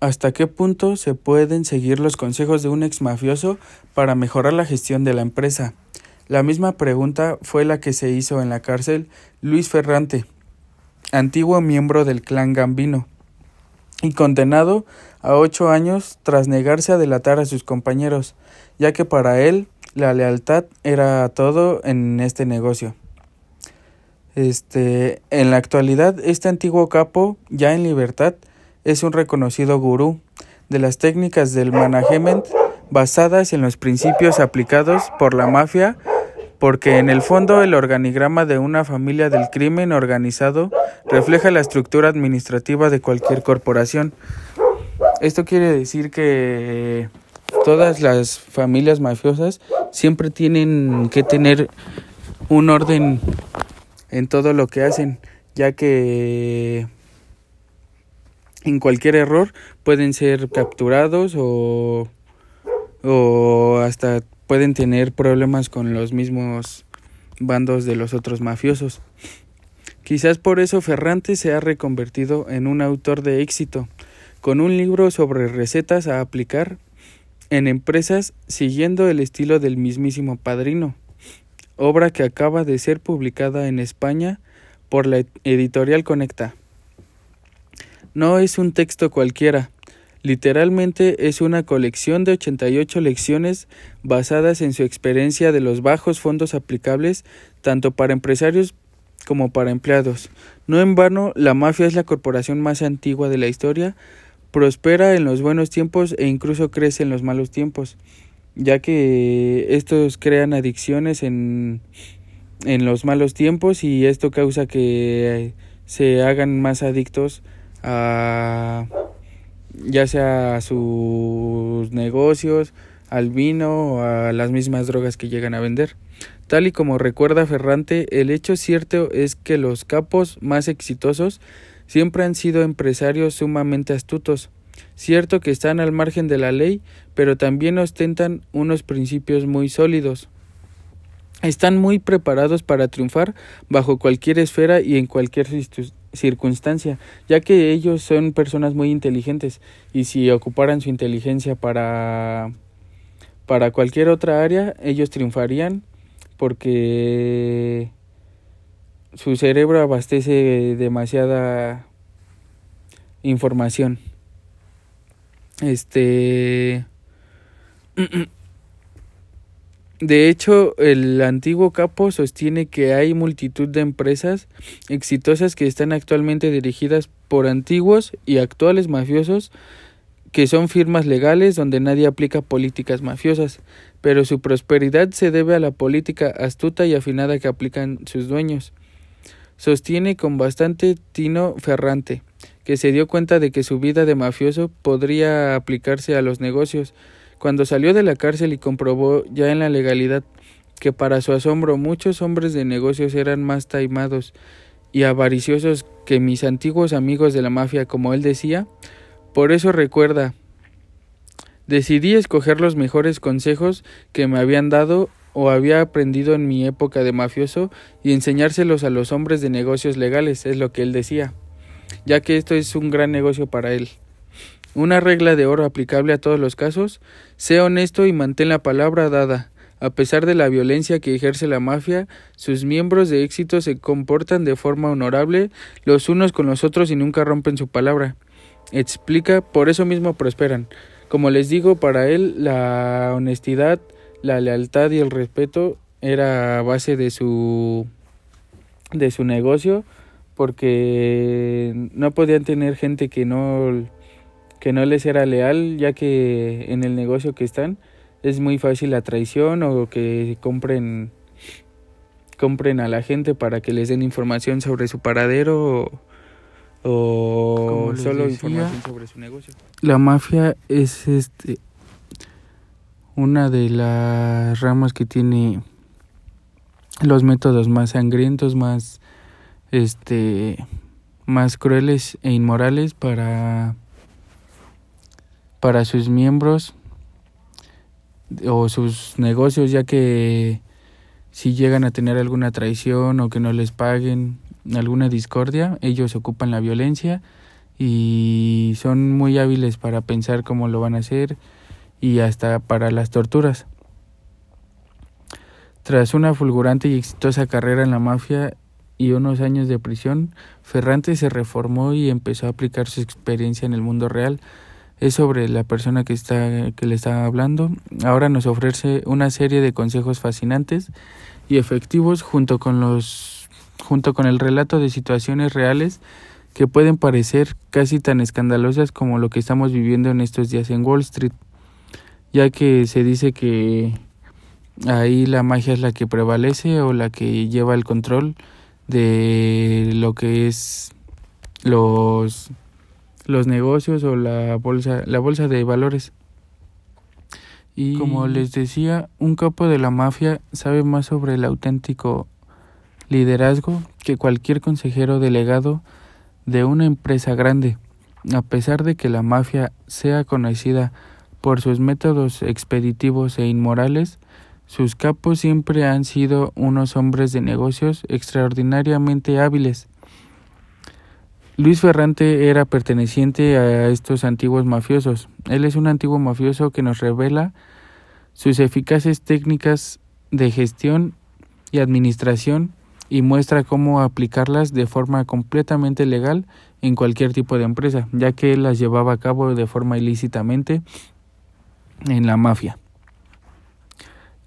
¿Hasta qué punto se pueden seguir los consejos de un ex mafioso para mejorar la gestión de la empresa? La misma pregunta fue la que se hizo en la cárcel Luis Ferrante, antiguo miembro del clan Gambino, y condenado a ocho años tras negarse a delatar a sus compañeros, ya que para él la lealtad era todo en este negocio. Este, en la actualidad, este antiguo capo, ya en libertad, es un reconocido gurú de las técnicas del management basadas en los principios aplicados por la mafia, porque en el fondo el organigrama de una familia del crimen organizado refleja la estructura administrativa de cualquier corporación. Esto quiere decir que todas las familias mafiosas siempre tienen que tener un orden en todo lo que hacen, ya que en cualquier error pueden ser capturados o, o hasta pueden tener problemas con los mismos bandos de los otros mafiosos. Quizás por eso Ferrante se ha reconvertido en un autor de éxito, con un libro sobre recetas a aplicar en empresas siguiendo el estilo del mismísimo padrino, obra que acaba de ser publicada en España por la editorial Conecta. No es un texto cualquiera, literalmente es una colección de 88 lecciones basadas en su experiencia de los bajos fondos aplicables tanto para empresarios como para empleados. No en vano, la mafia es la corporación más antigua de la historia, prospera en los buenos tiempos e incluso crece en los malos tiempos, ya que estos crean adicciones en, en los malos tiempos y esto causa que se hagan más adictos a ya sea a sus negocios, al vino o a las mismas drogas que llegan a vender. Tal y como recuerda Ferrante, el hecho cierto es que los capos más exitosos siempre han sido empresarios sumamente astutos. Cierto que están al margen de la ley, pero también ostentan unos principios muy sólidos. Están muy preparados para triunfar bajo cualquier esfera y en cualquier circunstancia, ya que ellos son personas muy inteligentes y si ocuparan su inteligencia para para cualquier otra área, ellos triunfarían porque su cerebro abastece demasiada información. Este De hecho, el antiguo capo sostiene que hay multitud de empresas exitosas que están actualmente dirigidas por antiguos y actuales mafiosos que son firmas legales donde nadie aplica políticas mafiosas, pero su prosperidad se debe a la política astuta y afinada que aplican sus dueños. Sostiene con bastante tino Ferrante, que se dio cuenta de que su vida de mafioso podría aplicarse a los negocios, cuando salió de la cárcel y comprobó ya en la legalidad que para su asombro muchos hombres de negocios eran más taimados y avariciosos que mis antiguos amigos de la mafia, como él decía, por eso recuerda, decidí escoger los mejores consejos que me habían dado o había aprendido en mi época de mafioso y enseñárselos a los hombres de negocios legales, es lo que él decía, ya que esto es un gran negocio para él. Una regla de oro aplicable a todos los casos, sé honesto y mantén la palabra dada. A pesar de la violencia que ejerce la mafia, sus miembros de éxito se comportan de forma honorable los unos con los otros y nunca rompen su palabra. Explica, por eso mismo prosperan. Como les digo, para él la honestidad, la lealtad y el respeto era base de su de su negocio porque no podían tener gente que no que no les era leal, ya que en el negocio que están es muy fácil la traición o que compren compren a la gente para que les den información sobre su paradero o, solo información sobre su negocio. La mafia es este una de las ramas que tiene los métodos más sangrientos, más este más crueles e inmorales para para sus miembros o sus negocios, ya que si llegan a tener alguna traición o que no les paguen alguna discordia, ellos ocupan la violencia y son muy hábiles para pensar cómo lo van a hacer y hasta para las torturas. Tras una fulgurante y exitosa carrera en la mafia y unos años de prisión, Ferrante se reformó y empezó a aplicar su experiencia en el mundo real. Es sobre la persona que está que le está hablando. Ahora nos ofrece una serie de consejos fascinantes y efectivos junto con los junto con el relato de situaciones reales que pueden parecer casi tan escandalosas como lo que estamos viviendo en estos días en Wall Street, ya que se dice que ahí la magia es la que prevalece o la que lleva el control de lo que es los los negocios o la bolsa la bolsa de valores. Y como les decía, un capo de la mafia sabe más sobre el auténtico liderazgo que cualquier consejero delegado de una empresa grande. A pesar de que la mafia sea conocida por sus métodos expeditivos e inmorales, sus capos siempre han sido unos hombres de negocios extraordinariamente hábiles. Luis Ferrante era perteneciente a estos antiguos mafiosos. Él es un antiguo mafioso que nos revela sus eficaces técnicas de gestión y administración y muestra cómo aplicarlas de forma completamente legal en cualquier tipo de empresa, ya que él las llevaba a cabo de forma ilícitamente en la mafia.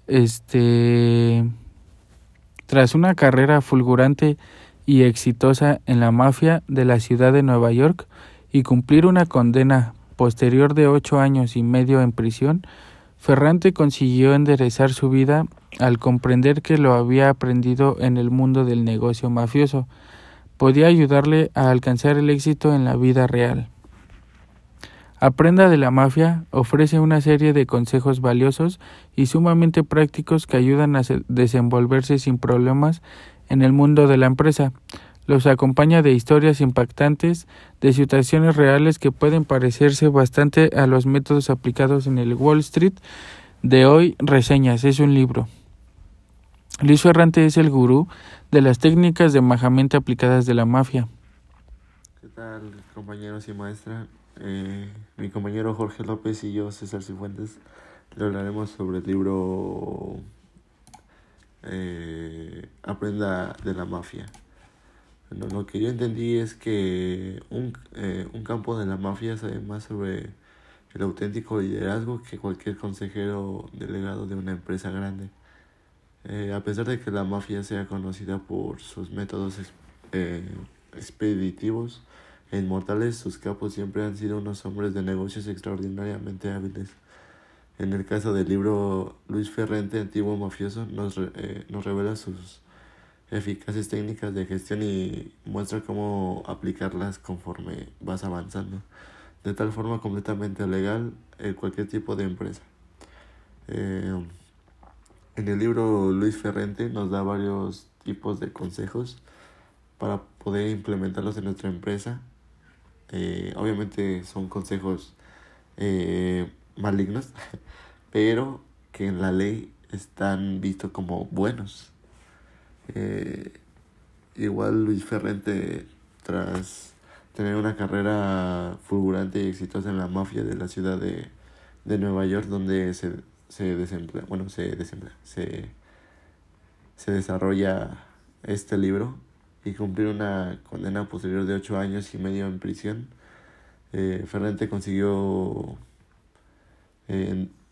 Este tras una carrera fulgurante y exitosa en la mafia de la ciudad de Nueva York y cumplir una condena posterior de ocho años y medio en prisión, Ferrante consiguió enderezar su vida al comprender que lo había aprendido en el mundo del negocio mafioso. Podía ayudarle a alcanzar el éxito en la vida real. Aprenda de la mafia ofrece una serie de consejos valiosos y sumamente prácticos que ayudan a desenvolverse sin problemas en el mundo de la empresa. Los acompaña de historias impactantes, de situaciones reales que pueden parecerse bastante a los métodos aplicados en el Wall Street de hoy. Reseñas, es un libro. Luis Ferrante es el gurú de las técnicas de majamente aplicadas de la mafia. ¿Qué tal, compañeros y maestra? Eh, mi compañero Jorge López y yo, César Cifuentes, le hablaremos sobre el libro eh, Aprenda de la mafia lo que yo entendí es que un, eh, un campo de la mafia sabe más sobre el auténtico liderazgo que cualquier consejero delegado de una empresa grande. Eh, a pesar de que la mafia sea conocida por sus métodos eh, expeditivos e inmortales, sus capos siempre han sido unos hombres de negocios extraordinariamente hábiles. En el caso del libro Luis Ferrente, antiguo mafioso, nos, nos revela sus eficaces técnicas de gestión y muestra cómo aplicarlas conforme vas avanzando, de tal forma completamente legal en cualquier tipo de empresa. Eh, en el libro Luis Ferrente nos da varios tipos de consejos para poder implementarlos en nuestra empresa. Eh, obviamente son consejos eh, malignos, pero que en la ley están vistos como buenos. Eh, igual Luis Ferrente, tras tener una carrera fulgurante y exitosa en la mafia de la ciudad de, de Nueva York, donde se, se desemplea, bueno, se se, se desarrolla este libro y cumplir una condena posterior de ocho años y medio en prisión. Eh, Ferrente consiguió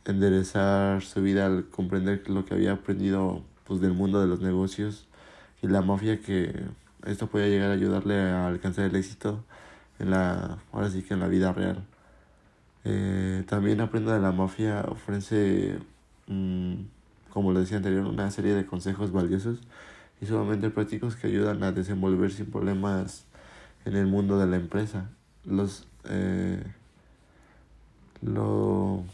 enderezar su vida al comprender lo que había aprendido pues, del mundo de los negocios y la mafia que esto puede llegar a ayudarle a alcanzar el éxito en la ahora sí que en la vida real. Eh, también aprenda de la mafia ofrece mm, como le decía anterior una serie de consejos valiosos y sumamente prácticos que ayudan a desenvolver sin problemas en el mundo de la empresa. Los eh, lo,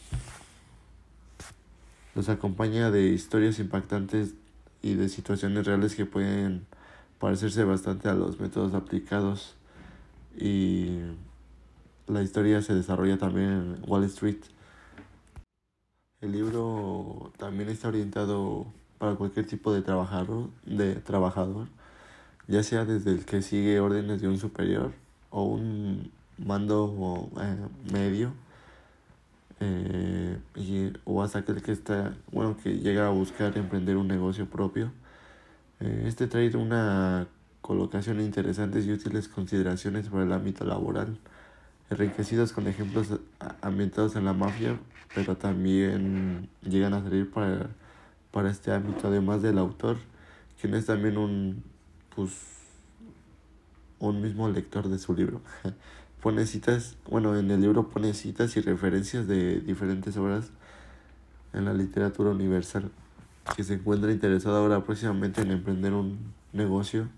los acompaña de historias impactantes y de situaciones reales que pueden parecerse bastante a los métodos aplicados y la historia se desarrolla también en Wall Street. El libro también está orientado para cualquier tipo de trabajador, de trabajador, ya sea desde el que sigue órdenes de un superior o un mando eh, medio eh, y, o hasta aquel que está, bueno, que llega a buscar emprender un negocio propio. Eh, este trae una colocación interesantes y útiles consideraciones para el ámbito laboral, enriquecidos con ejemplos ambientados en la mafia, pero también llegan a servir para, para este ámbito, además del autor, quien es también un, pues, un mismo lector de su libro. pone citas, bueno, en el libro pone citas y referencias de diferentes obras en la literatura universal, que se encuentra interesado ahora próximamente en emprender un negocio,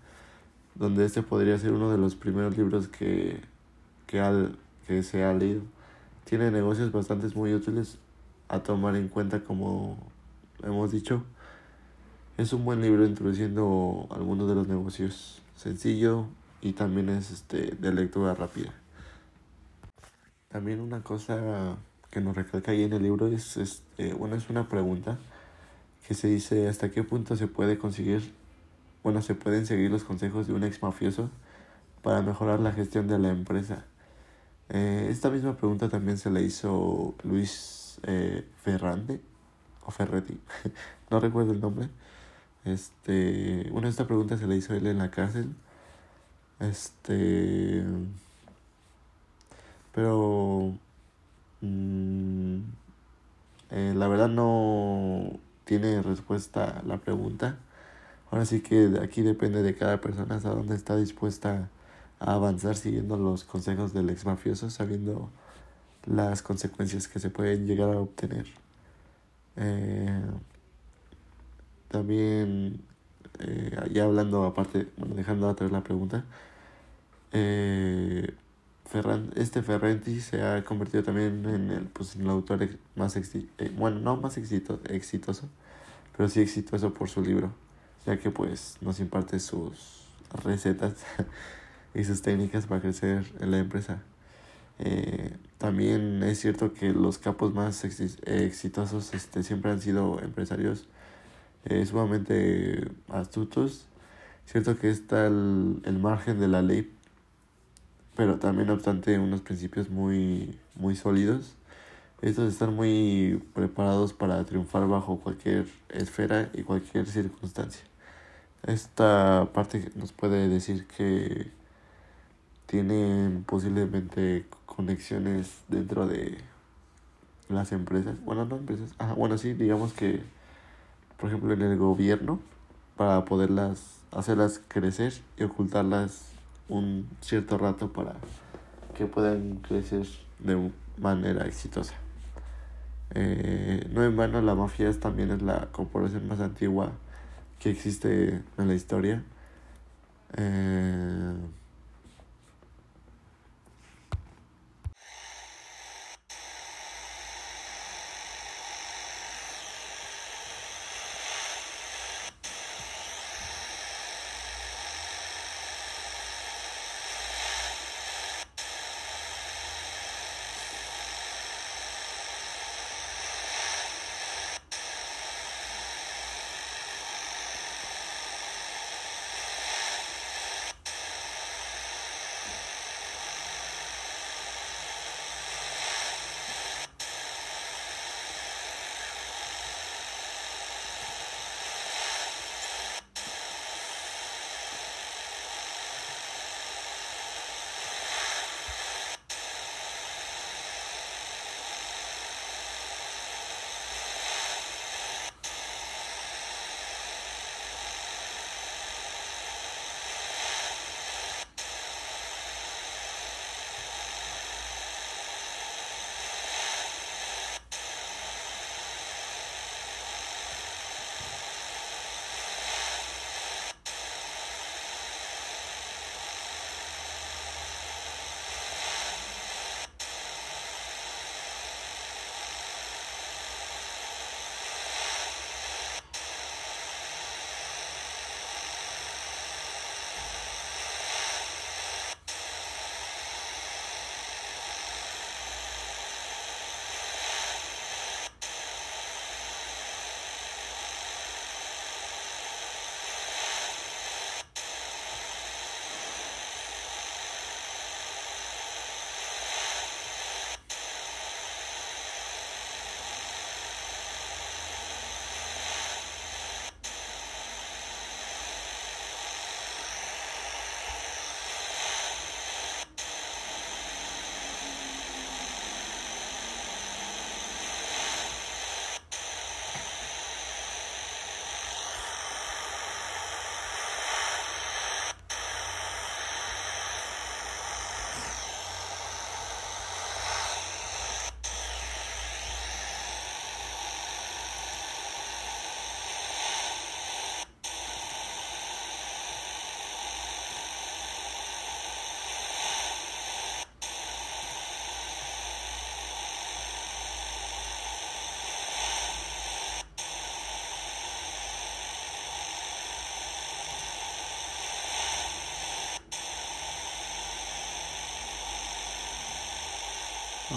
donde este podría ser uno de los primeros libros que, que, que se leído. Tiene negocios bastante muy útiles a tomar en cuenta como hemos dicho. Es un buen libro introduciendo algunos de los negocios sencillo y también es este de lectura rápida. También una cosa que nos recalca ahí en el libro es, este, bueno, es una pregunta que se dice hasta qué punto se puede conseguir, bueno, se pueden seguir los consejos de un ex mafioso para mejorar la gestión de la empresa. Eh, esta misma pregunta también se le hizo Luis eh, o Ferretti, no recuerdo el nombre. Este, bueno, esta pregunta se le hizo él en la cárcel. Este, pero mm, eh, la verdad no tiene respuesta la pregunta. Ahora sí que aquí depende de cada persona hasta dónde está dispuesta a avanzar siguiendo los consejos del ex mafioso, sabiendo las consecuencias que se pueden llegar a obtener. Eh, también, eh, ya hablando aparte, bueno, dejando atrás la pregunta, Ferran, este Ferrenti se ha convertido también en el, pues, en el autor más exitoso, eh, bueno, no más exito, exitoso, pero sí exitoso por su libro, ya que pues nos imparte sus recetas y sus técnicas para crecer en la empresa. Eh, también es cierto que los capos más exitosos este, siempre han sido empresarios eh, sumamente astutos. Cierto que está el, el margen de la ley pero también no obstante unos principios muy, muy sólidos. Estos están muy preparados para triunfar bajo cualquier esfera y cualquier circunstancia. Esta parte nos puede decir que tienen posiblemente conexiones dentro de las empresas. Bueno, no empresas. Ajá, bueno, sí, digamos que, por ejemplo, en el gobierno, para poderlas, hacerlas crecer y ocultarlas un cierto rato para que puedan crecer de manera exitosa. Eh, no en vano la mafia también es la corporación más antigua que existe en la historia. Eh,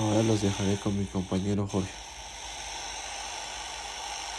Ahora los dejaré con mi compañero Jorge.